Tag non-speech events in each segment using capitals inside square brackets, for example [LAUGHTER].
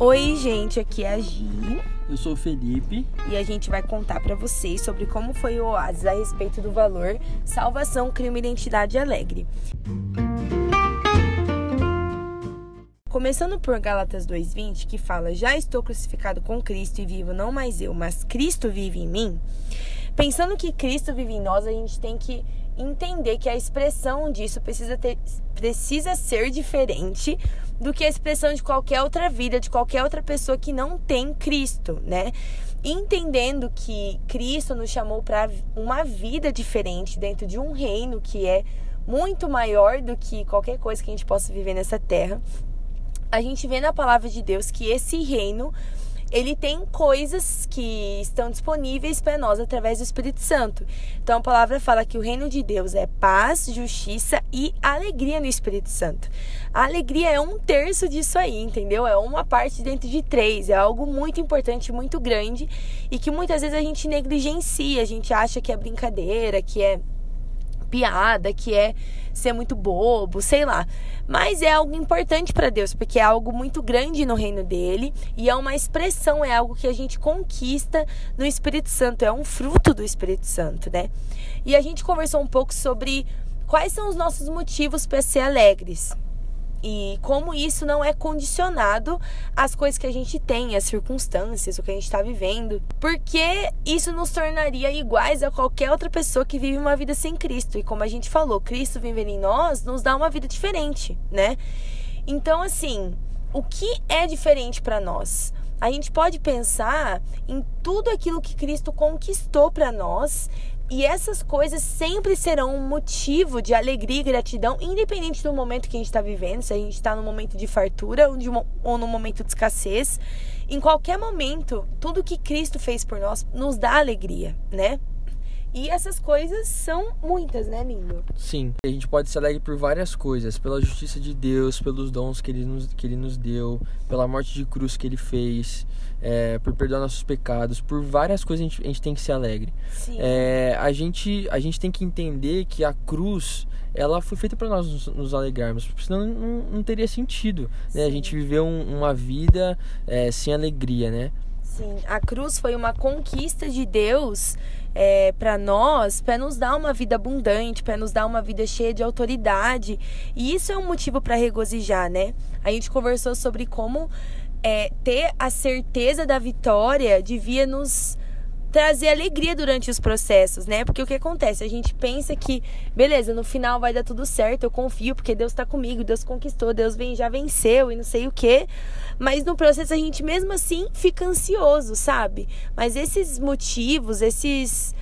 Oi, gente, aqui é a Gi. Eu sou o Felipe. E a gente vai contar para vocês sobre como foi o Oasis a respeito do valor Salvação, Crime Identidade Alegre. Começando por Gálatas 2:20, que fala: "Já estou crucificado com Cristo e vivo não mais eu, mas Cristo vive em mim". Pensando que Cristo vive em nós, a gente tem que entender que a expressão disso precisa, ter, precisa ser diferente do que a expressão de qualquer outra vida, de qualquer outra pessoa que não tem Cristo, né? Entendendo que Cristo nos chamou para uma vida diferente dentro de um reino que é muito maior do que qualquer coisa que a gente possa viver nessa terra. A gente vê na palavra de Deus que esse reino ele tem coisas que estão disponíveis para nós através do Espírito Santo. Então a palavra fala que o reino de Deus é paz, justiça e alegria no Espírito Santo. A alegria é um terço disso aí, entendeu? É uma parte dentro de três. É algo muito importante, muito grande e que muitas vezes a gente negligencia, a gente acha que é brincadeira, que é piada, que é ser muito bobo, sei lá. Mas é algo importante para Deus, porque é algo muito grande no reino dele e é uma expressão, é algo que a gente conquista no Espírito Santo, é um fruto do Espírito Santo, né? E a gente conversou um pouco sobre quais são os nossos motivos para ser alegres e como isso não é condicionado às coisas que a gente tem, às circunstâncias, o que a gente está vivendo, porque isso nos tornaria iguais a qualquer outra pessoa que vive uma vida sem Cristo. E como a gente falou, Cristo vivendo em nós nos dá uma vida diferente, né? Então, assim, o que é diferente para nós? A gente pode pensar em tudo aquilo que Cristo conquistou para nós e essas coisas sempre serão um motivo de alegria e gratidão, independente do momento que a gente está vivendo, se a gente está no momento de fartura ou, de, ou no momento de escassez. Em qualquer momento, tudo que Cristo fez por nós nos dá alegria, né? E essas coisas são muitas, né, lindo? Sim, a gente pode ser alegre por várias coisas: pela justiça de Deus, pelos dons que Ele nos, que ele nos deu, pela morte de cruz que Ele fez, é, por perdoar nossos pecados, por várias coisas a gente, a gente tem que ser alegre. Sim. É, a, gente, a gente tem que entender que a cruz ela foi feita para nós nos, nos, alegrarmos, porque senão não, não teria sentido né? a gente viver um, uma vida é, sem alegria, né? Sim, a cruz foi uma conquista de Deus é, para nós, para nos dar uma vida abundante, para nos dar uma vida cheia de autoridade. E isso é um motivo para regozijar, né? A gente conversou sobre como é, ter a certeza da vitória devia nos trazer alegria durante os processos, né? Porque o que acontece? A gente pensa que, beleza, no final vai dar tudo certo, eu confio, porque Deus tá comigo, Deus conquistou, Deus vem, já venceu e não sei o quê. Mas no processo a gente mesmo assim fica ansioso, sabe? Mas esses motivos, esses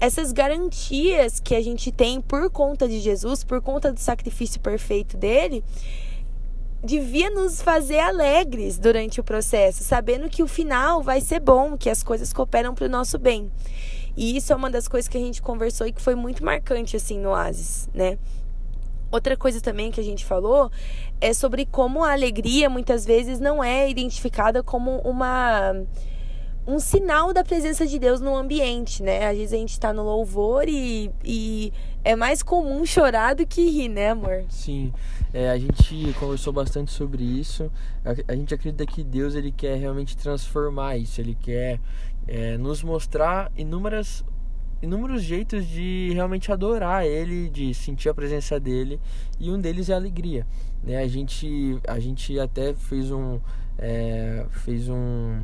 essas garantias que a gente tem por conta de Jesus, por conta do sacrifício perfeito dele, devia nos fazer alegres durante o processo, sabendo que o final vai ser bom, que as coisas cooperam para o nosso bem. E isso é uma das coisas que a gente conversou e que foi muito marcante assim no Oasis, né? Outra coisa também que a gente falou é sobre como a alegria muitas vezes não é identificada como uma um sinal da presença de Deus no ambiente, né? Às vezes a gente tá no louvor e, e é mais comum chorar do que rir, né, amor? Sim. É, a gente conversou bastante sobre isso. A, a, gente acredita que Deus ele quer realmente transformar isso. Ele quer é, nos mostrar inúmeras inúmeros jeitos de realmente adorar Ele, de sentir a presença dele. E um deles é a alegria. Né? A gente a gente até fez um é, fez um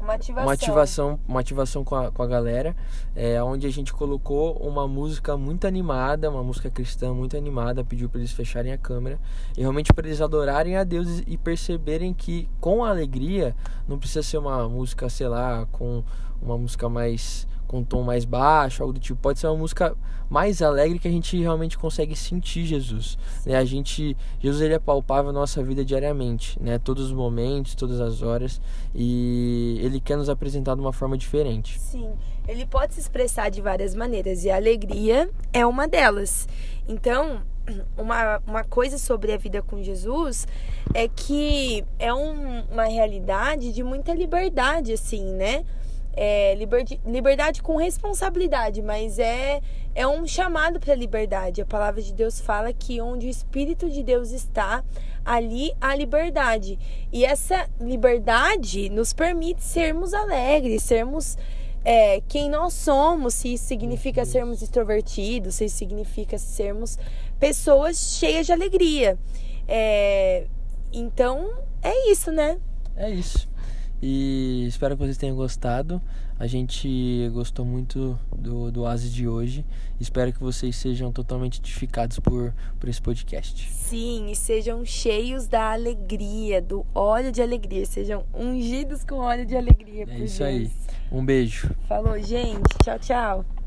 uma ativação. Uma ativação, uma ativação com, a, com a galera, é, onde a gente colocou uma música muito animada, uma música cristã muito animada, pediu para eles fecharem a câmera e realmente para eles adorarem a Deus e perceberem que com a alegria não precisa ser uma música, sei lá, com uma música mais com um tom mais baixo, algo do tipo. Pode ser uma música mais alegre que a gente realmente consegue sentir Jesus. Né? A gente, Jesus ele é palpável na nossa vida diariamente, né? Todos os momentos, todas as horas, e ele quer nos apresentar de uma forma diferente. Sim, ele pode se expressar de várias maneiras e a alegria é uma delas. Então, [CLEARS THROAT] uma, uma coisa sobre a vida com Jesus é que é um, uma realidade de muita liberdade, assim, né? É, liberdade, liberdade com responsabilidade, mas é, é um chamado para liberdade. A palavra de Deus fala que onde o Espírito de Deus está, ali há liberdade. E essa liberdade nos permite sermos alegres, sermos é, quem nós somos, se isso significa sermos extrovertidos, se isso significa sermos pessoas cheias de alegria. É, então, é isso, né? É isso. E espero que vocês tenham gostado. A gente gostou muito do, do Oasis de hoje. Espero que vocês sejam totalmente edificados por, por esse podcast. Sim, e sejam cheios da alegria, do óleo de alegria. Sejam ungidos com óleo de alegria. É isso Deus. aí. Um beijo. Falou, gente. Tchau, tchau.